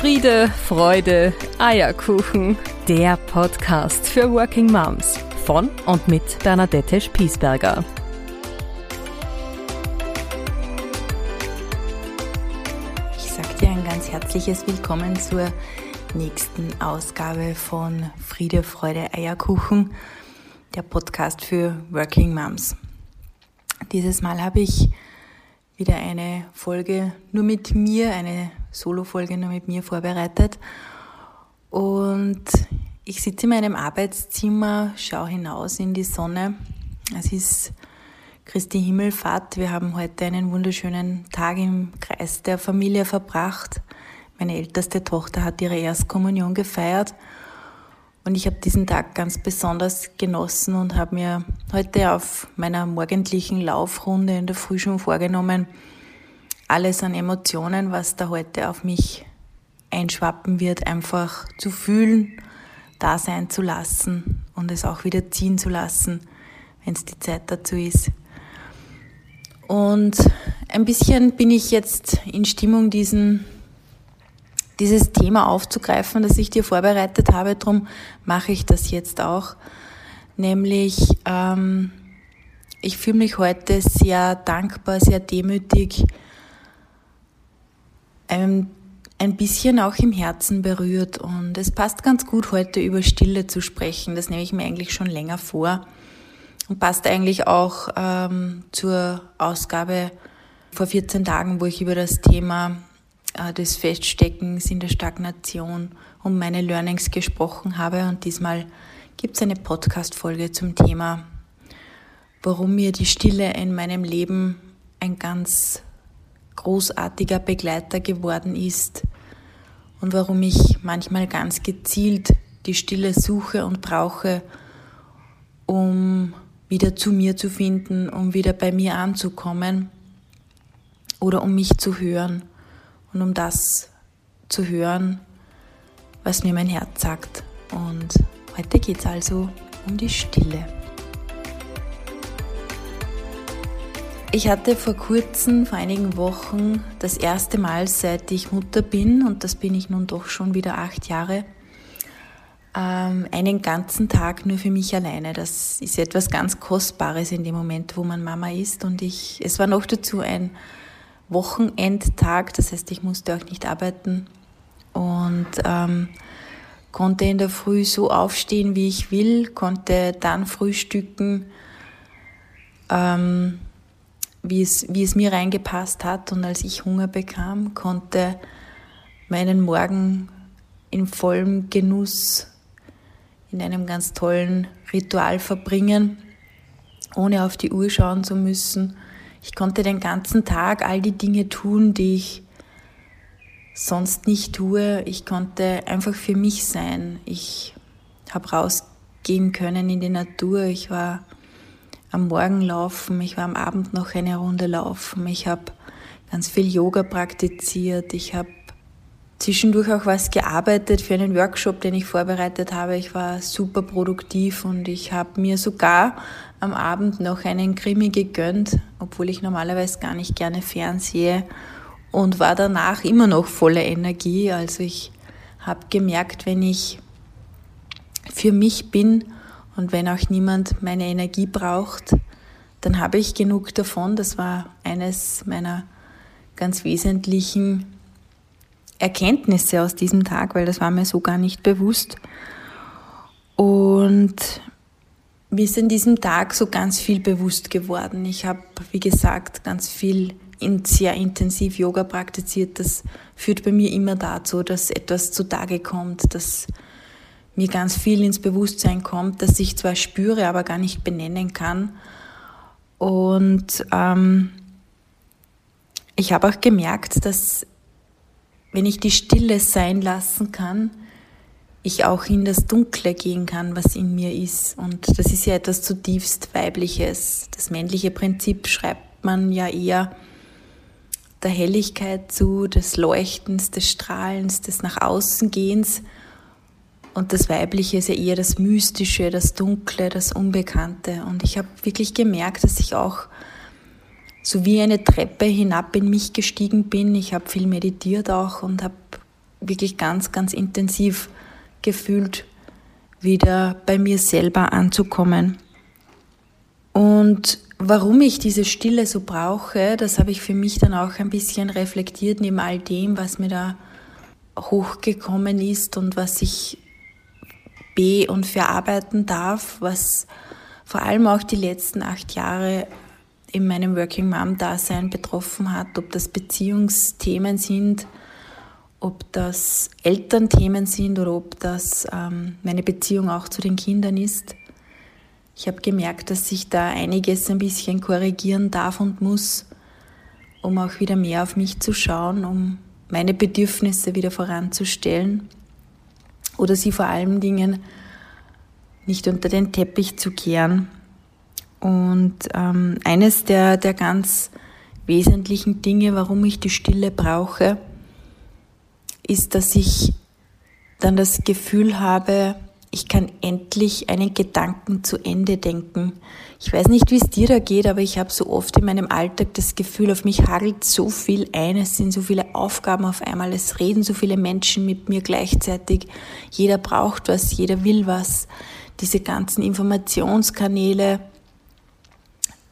Friede, Freude, Eierkuchen. Der Podcast für Working Moms von und mit Bernadette Spiesberger. Ich sage dir ein ganz herzliches Willkommen zur nächsten Ausgabe von Friede, Freude, Eierkuchen, der Podcast für Working Moms. Dieses Mal habe ich wieder eine Folge nur mit mir, eine Solo-Folge nur mit mir vorbereitet. Und ich sitze in meinem Arbeitszimmer, schaue hinaus in die Sonne. Es ist Christi Himmelfahrt. Wir haben heute einen wunderschönen Tag im Kreis der Familie verbracht. Meine älteste Tochter hat ihre Erstkommunion gefeiert. Und ich habe diesen Tag ganz besonders genossen und habe mir heute auf meiner morgendlichen Laufrunde in der Früh schon vorgenommen, alles an Emotionen, was da heute auf mich einschwappen wird, einfach zu fühlen, da sein zu lassen und es auch wieder ziehen zu lassen, wenn es die Zeit dazu ist. Und ein bisschen bin ich jetzt in Stimmung, diesen, dieses Thema aufzugreifen, das ich dir vorbereitet habe. Darum mache ich das jetzt auch. Nämlich, ähm, ich fühle mich heute sehr dankbar, sehr demütig, ein, ein bisschen auch im Herzen berührt. Und es passt ganz gut, heute über Stille zu sprechen. Das nehme ich mir eigentlich schon länger vor. Und passt eigentlich auch ähm, zur Ausgabe vor 14 Tagen, wo ich über das Thema äh, des Feststeckens in der Stagnation und meine Learnings gesprochen habe. Und diesmal gibt es eine Podcast-Folge zum Thema, warum mir die Stille in meinem Leben ein ganz großartiger Begleiter geworden ist und warum ich manchmal ganz gezielt die Stille suche und brauche, um wieder zu mir zu finden, um wieder bei mir anzukommen oder um mich zu hören und um das zu hören, was mir mein Herz sagt. Und heute geht es also um die Stille. Ich hatte vor kurzem, vor einigen Wochen, das erste Mal, seit ich Mutter bin, und das bin ich nun doch schon wieder acht Jahre, ähm, einen ganzen Tag nur für mich alleine. Das ist etwas ganz Kostbares in dem Moment, wo man Mama ist. Und ich, es war noch dazu ein Wochenendtag, das heißt, ich musste auch nicht arbeiten und ähm, konnte in der Früh so aufstehen, wie ich will, konnte dann frühstücken. Ähm, wie es, wie es mir reingepasst hat. Und als ich Hunger bekam, konnte meinen Morgen in vollem Genuss in einem ganz tollen Ritual verbringen, ohne auf die Uhr schauen zu müssen. Ich konnte den ganzen Tag all die Dinge tun, die ich sonst nicht tue. Ich konnte einfach für mich sein. Ich habe rausgehen können in die Natur. Ich war am Morgen laufen, ich war am Abend noch eine Runde laufen, ich habe ganz viel Yoga praktiziert, ich habe zwischendurch auch was gearbeitet für einen Workshop, den ich vorbereitet habe. Ich war super produktiv und ich habe mir sogar am Abend noch einen Krimi gegönnt, obwohl ich normalerweise gar nicht gerne fernsehe und war danach immer noch voller Energie. Also ich habe gemerkt, wenn ich für mich bin und wenn auch niemand meine Energie braucht, dann habe ich genug davon. Das war eines meiner ganz wesentlichen Erkenntnisse aus diesem Tag, weil das war mir so gar nicht bewusst. Und mir ist in diesem Tag so ganz viel bewusst geworden. Ich habe, wie gesagt, ganz viel in sehr intensiv Yoga praktiziert. Das führt bei mir immer dazu, dass etwas zutage kommt, dass mir ganz viel ins Bewusstsein kommt, das ich zwar spüre, aber gar nicht benennen kann. Und ähm, ich habe auch gemerkt, dass wenn ich die Stille sein lassen kann, ich auch in das Dunkle gehen kann, was in mir ist. Und das ist ja etwas zutiefst Weibliches. Das männliche Prinzip schreibt man ja eher der Helligkeit zu, des Leuchtens, des Strahlens, des Nach außen Gehens. Und das Weibliche ist ja eher das Mystische, das Dunkle, das Unbekannte. Und ich habe wirklich gemerkt, dass ich auch so wie eine Treppe hinab in mich gestiegen bin. Ich habe viel meditiert auch und habe wirklich ganz, ganz intensiv gefühlt, wieder bei mir selber anzukommen. Und warum ich diese Stille so brauche, das habe ich für mich dann auch ein bisschen reflektiert neben all dem, was mir da hochgekommen ist und was ich be- und verarbeiten darf, was vor allem auch die letzten acht Jahre in meinem Working Mom-Dasein betroffen hat, ob das Beziehungsthemen sind, ob das Elternthemen sind oder ob das ähm, meine Beziehung auch zu den Kindern ist. Ich habe gemerkt, dass ich da einiges ein bisschen korrigieren darf und muss, um auch wieder mehr auf mich zu schauen, um meine Bedürfnisse wieder voranzustellen oder sie vor allen Dingen nicht unter den Teppich zu kehren. Und ähm, eines der, der ganz wesentlichen Dinge, warum ich die Stille brauche, ist, dass ich dann das Gefühl habe, ich kann endlich einen Gedanken zu Ende denken. Ich weiß nicht, wie es dir da geht, aber ich habe so oft in meinem Alltag das Gefühl, auf mich hagelt so viel ein, es sind so viele Aufgaben auf einmal, es reden so viele Menschen mit mir gleichzeitig, jeder braucht was, jeder will was. Diese ganzen Informationskanäle,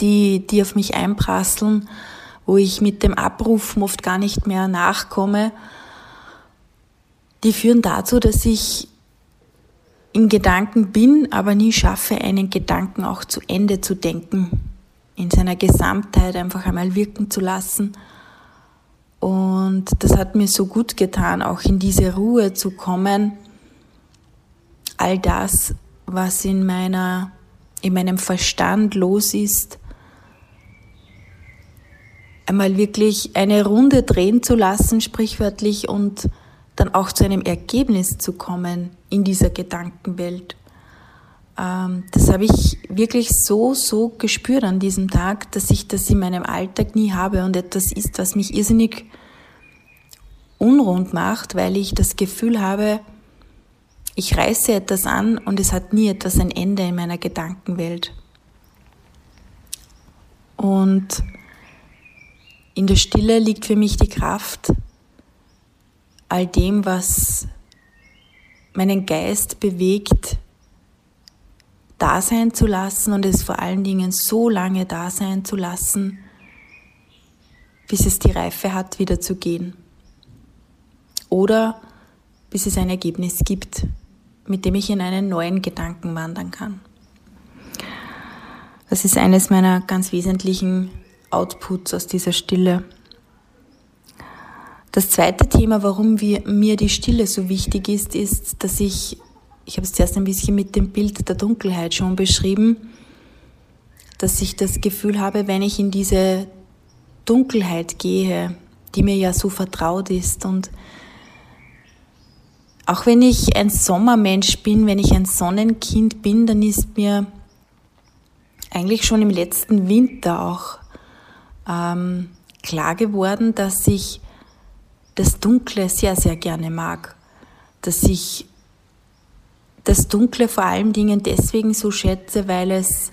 die, die auf mich einprasseln, wo ich mit dem Abrufen oft gar nicht mehr nachkomme, die führen dazu, dass ich in Gedanken bin, aber nie schaffe, einen Gedanken auch zu Ende zu denken, in seiner Gesamtheit einfach einmal wirken zu lassen. Und das hat mir so gut getan, auch in diese Ruhe zu kommen. All das, was in meiner, in meinem Verstand los ist, einmal wirklich eine Runde drehen zu lassen, sprichwörtlich, und dann auch zu einem Ergebnis zu kommen in dieser Gedankenwelt. Ähm, das habe ich wirklich so, so gespürt an diesem Tag, dass ich das in meinem Alltag nie habe und etwas ist, was mich irrsinnig unrund macht, weil ich das Gefühl habe, ich reiße etwas an und es hat nie etwas ein Ende in meiner Gedankenwelt. Und in der Stille liegt für mich die Kraft, all dem, was meinen Geist bewegt, da sein zu lassen und es vor allen Dingen so lange da sein zu lassen, bis es die Reife hat, wieder zu gehen. Oder bis es ein Ergebnis gibt, mit dem ich in einen neuen Gedanken wandern kann. Das ist eines meiner ganz wesentlichen Outputs aus dieser Stille. Das zweite Thema, warum wir, mir die Stille so wichtig ist, ist, dass ich, ich habe es zuerst ein bisschen mit dem Bild der Dunkelheit schon beschrieben, dass ich das Gefühl habe, wenn ich in diese Dunkelheit gehe, die mir ja so vertraut ist und auch wenn ich ein Sommermensch bin, wenn ich ein Sonnenkind bin, dann ist mir eigentlich schon im letzten Winter auch ähm, klar geworden, dass ich das Dunkle sehr, sehr gerne mag. Dass ich das Dunkle vor allen Dingen deswegen so schätze, weil es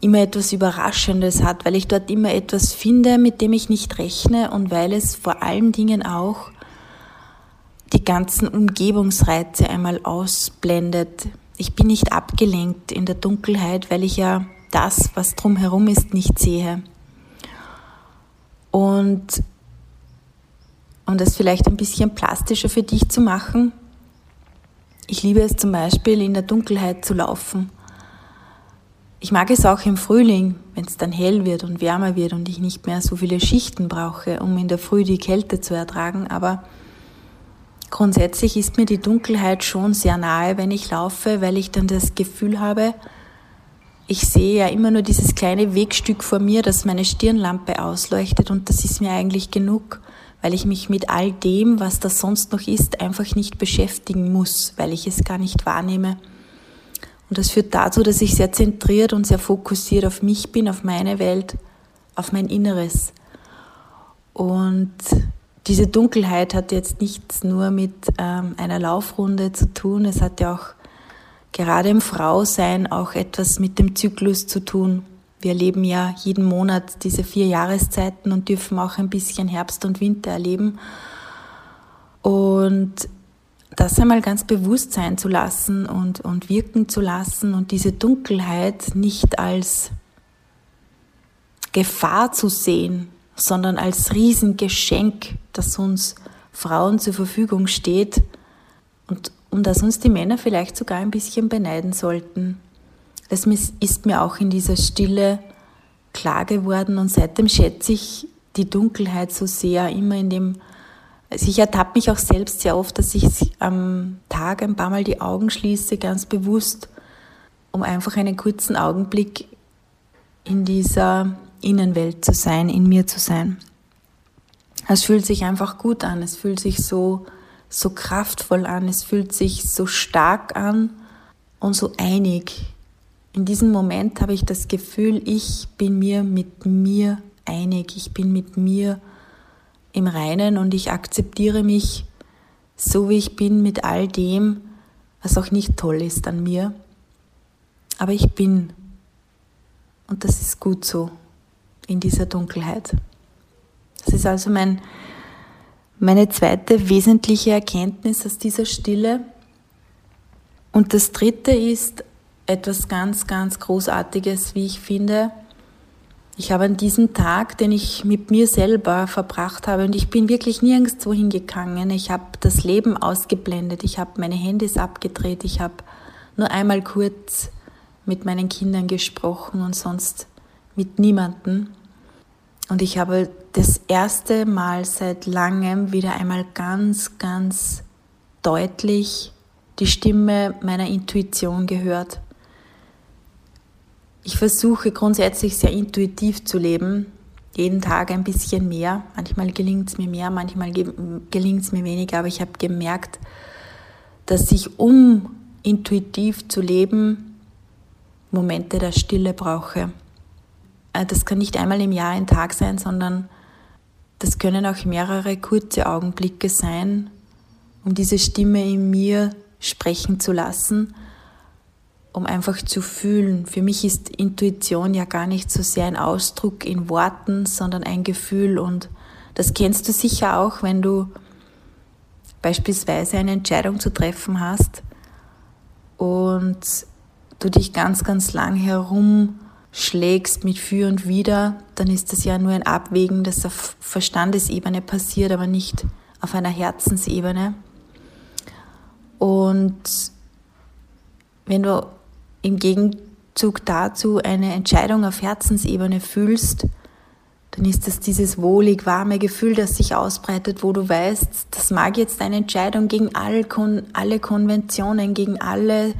immer etwas Überraschendes hat, weil ich dort immer etwas finde, mit dem ich nicht rechne und weil es vor allen Dingen auch die ganzen Umgebungsreize einmal ausblendet. Ich bin nicht abgelenkt in der Dunkelheit, weil ich ja das, was drumherum ist, nicht sehe. Und um das vielleicht ein bisschen plastischer für dich zu machen, ich liebe es zum Beispiel in der Dunkelheit zu laufen. Ich mag es auch im Frühling, wenn es dann hell wird und wärmer wird und ich nicht mehr so viele Schichten brauche, um in der Früh die Kälte zu ertragen. Aber grundsätzlich ist mir die Dunkelheit schon sehr nahe, wenn ich laufe, weil ich dann das Gefühl habe, ich sehe ja immer nur dieses kleine Wegstück vor mir, das meine Stirnlampe ausleuchtet und das ist mir eigentlich genug weil ich mich mit all dem, was da sonst noch ist, einfach nicht beschäftigen muss, weil ich es gar nicht wahrnehme. Und das führt dazu, dass ich sehr zentriert und sehr fokussiert auf mich bin, auf meine Welt, auf mein Inneres. Und diese Dunkelheit hat jetzt nichts nur mit ähm, einer Laufrunde zu tun, es hat ja auch gerade im Frausein auch etwas mit dem Zyklus zu tun. Wir erleben ja jeden Monat diese vier Jahreszeiten und dürfen auch ein bisschen Herbst und Winter erleben. Und das einmal ganz bewusst sein zu lassen und, und wirken zu lassen und diese Dunkelheit nicht als Gefahr zu sehen, sondern als Riesengeschenk, das uns Frauen zur Verfügung steht und um das uns die Männer vielleicht sogar ein bisschen beneiden sollten. Das ist mir auch in dieser Stille klar geworden und seitdem schätze ich die Dunkelheit so sehr, immer in dem, also ich ertappe mich auch selbst sehr oft, dass ich am Tag ein paar Mal die Augen schließe, ganz bewusst, um einfach einen kurzen Augenblick in dieser Innenwelt zu sein, in mir zu sein. Es fühlt sich einfach gut an, es fühlt sich so, so kraftvoll an, es fühlt sich so stark an und so einig. In diesem Moment habe ich das Gefühl, ich bin mir mit mir einig, ich bin mit mir im Reinen und ich akzeptiere mich so, wie ich bin, mit all dem, was auch nicht toll ist an mir. Aber ich bin. Und das ist gut so in dieser Dunkelheit. Das ist also mein, meine zweite wesentliche Erkenntnis aus dieser Stille. Und das dritte ist etwas ganz, ganz Großartiges, wie ich finde. Ich habe an diesem Tag, den ich mit mir selber verbracht habe, und ich bin wirklich nirgendwo hingegangen. Ich habe das Leben ausgeblendet. Ich habe meine Handys abgedreht. Ich habe nur einmal kurz mit meinen Kindern gesprochen und sonst mit niemandem. Und ich habe das erste Mal seit langem wieder einmal ganz, ganz deutlich die Stimme meiner Intuition gehört. Ich versuche grundsätzlich sehr intuitiv zu leben, jeden Tag ein bisschen mehr. Manchmal gelingt es mir mehr, manchmal gelingt es mir weniger, aber ich habe gemerkt, dass ich, um intuitiv zu leben, Momente der Stille brauche. Äh, das kann nicht einmal im Jahr ein Tag sein, sondern das können auch mehrere kurze Augenblicke sein, um diese Stimme in mir sprechen zu lassen, um einfach zu fühlen. Für mich ist Intuition ja gar nicht so sehr ein Ausdruck in Worten, sondern ein Gefühl. Und das kennst du sicher auch, wenn du beispielsweise eine Entscheidung zu treffen hast und du dich ganz, ganz lang herum schlägst mit für und wider, dann ist das ja nur ein Abwägen, das auf Verstandesebene passiert, aber nicht auf einer Herzensebene. Und wenn du im Gegenzug dazu eine Entscheidung auf Herzensebene fühlst, dann ist das dieses wohlig warme Gefühl, das sich ausbreitet, wo du weißt, das mag jetzt eine Entscheidung gegen alle, alle Konventionen, gegen alle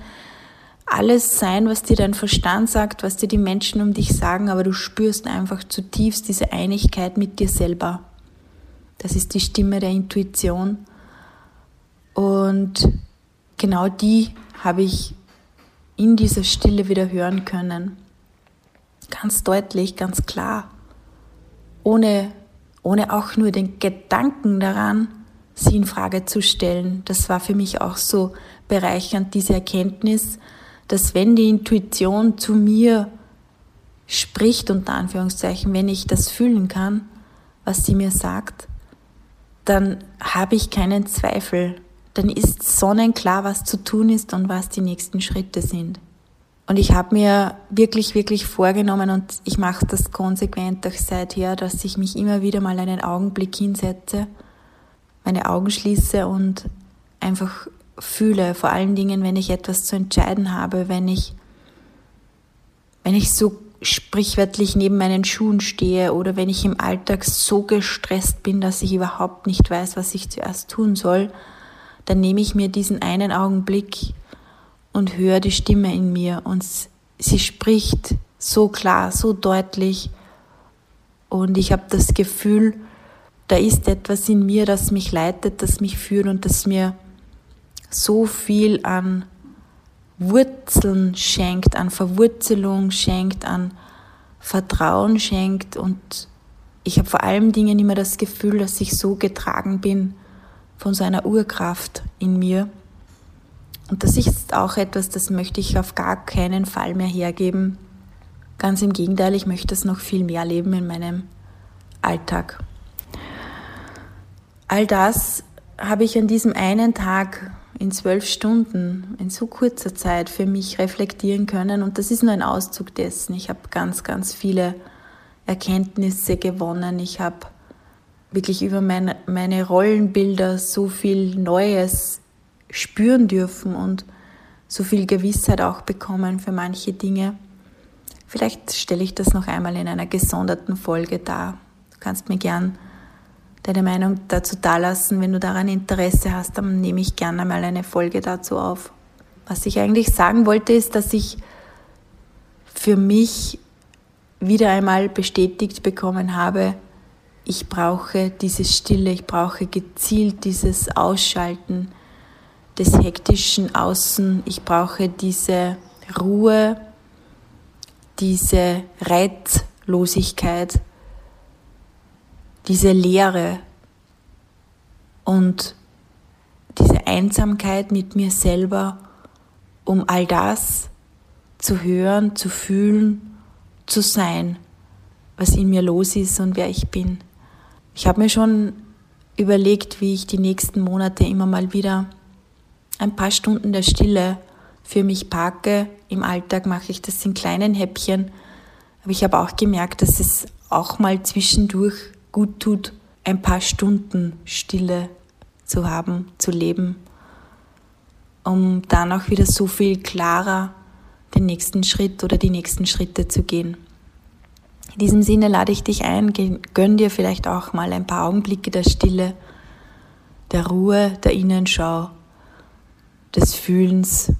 alles sein, was dir dein Verstand sagt, was dir die Menschen um dich sagen, aber du spürst einfach zutiefst diese Einigkeit mit dir selber. Das ist die Stimme der Intuition. Und genau die habe ich in dieser Stille wieder hören können. Ganz deutlich, ganz klar. Ohne, ohne auch nur den Gedanken daran, sie in Frage zu stellen. Das war für mich auch so bereichernd, diese Erkenntnis, dass wenn die Intuition zu mir spricht, unter Anführungszeichen, wenn ich das fühlen kann, was sie mir sagt, dann habe ich keinen Zweifel. Dann ist sonnenklar, was zu tun ist und was die nächsten Schritte sind. Und ich habe mir wirklich, wirklich vorgenommen und ich mache das konsequent auch seither, dass ich mich immer wieder mal einen Augenblick hinsetze, meine Augen schließe und einfach fühle, vor allen Dingen, wenn ich etwas zu entscheiden habe, wenn ich, wenn ich so sprichwörtlich neben meinen Schuhen stehe oder wenn ich im Alltag so gestresst bin, dass ich überhaupt nicht weiß, was ich zuerst tun soll, dann nehme ich mir diesen einen Augenblick und höre die Stimme in mir und sie spricht so klar, so deutlich. Und ich habe das Gefühl, da ist etwas in mir, das mich leitet, das mich führt und das mir so viel an Wurzeln schenkt, an Verwurzelung schenkt, an Vertrauen schenkt. Und ich habe vor allem Dingen immer das Gefühl, dass ich so getragen bin von so einer Urkraft in mir. Und das ist auch etwas, das möchte ich auf gar keinen Fall mehr hergeben. Ganz im Gegenteil, ich möchte es noch viel mehr leben in meinem Alltag. All das habe ich an diesem einen Tag in zwölf Stunden, in so kurzer Zeit für mich reflektieren können. Und das ist nur ein Auszug dessen. Ich habe ganz, ganz viele Erkenntnisse gewonnen. Ich habe wirklich über meine, meine Rollenbilder so viel Neues spüren dürfen und so viel Gewissheit auch bekommen für manche Dinge. Vielleicht stelle ich das noch einmal in einer gesonderten Folge dar. Du kannst mir gern deine Meinung dazu dalassen. Wenn du daran Interesse hast, dann nehme ich gerne mal eine Folge dazu auf. Was ich eigentlich sagen wollte, ist, dass ich für mich wieder einmal bestätigt bekommen habe, ich brauche diese Stille, ich brauche gezielt dieses Ausschalten des hektischen Außen, ich brauche diese Ruhe, diese Reizlosigkeit, diese Leere und diese Einsamkeit mit mir selber, um all das zu hören, zu fühlen, zu sein, was in mir los ist und wer ich bin. Ich habe mir schon überlegt, wie ich die nächsten Monate immer mal wieder ein paar Stunden der Stille für mich parke. Im Alltag mache ich das in kleinen Häppchen, aber ich habe auch gemerkt, dass es auch mal zwischendurch gut tut, ein paar Stunden Stille zu haben, zu leben, um dann auch wieder so viel klarer den nächsten Schritt oder die nächsten Schritte zu gehen. In diesem Sinne lade ich dich ein, gönn dir vielleicht auch mal ein paar Augenblicke der Stille, der Ruhe, der Innenschau, des Fühlens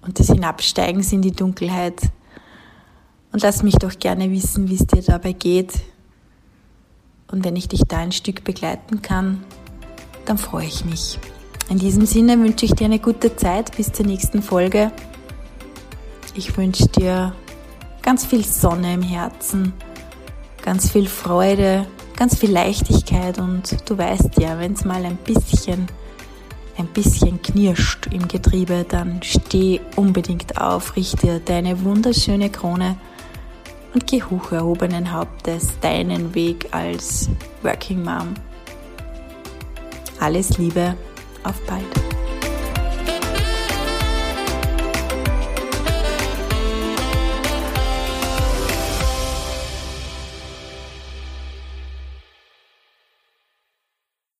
und des Hinabsteigens in die Dunkelheit. Und lass mich doch gerne wissen, wie es dir dabei geht, und wenn ich dich da ein Stück begleiten kann, dann freue ich mich. In diesem Sinne wünsche ich dir eine gute Zeit bis zur nächsten Folge. Ich wünsche dir ganz viel Sonne im Herzen, ganz viel Freude, ganz viel Leichtigkeit und du weißt ja, wenn es mal ein bisschen ein bisschen knirscht im Getriebe, dann steh unbedingt auf, richte deine wunderschöne Krone und geh hoch erhobenen Hauptes deinen Weg als Working Mom. Alles Liebe, auf bald.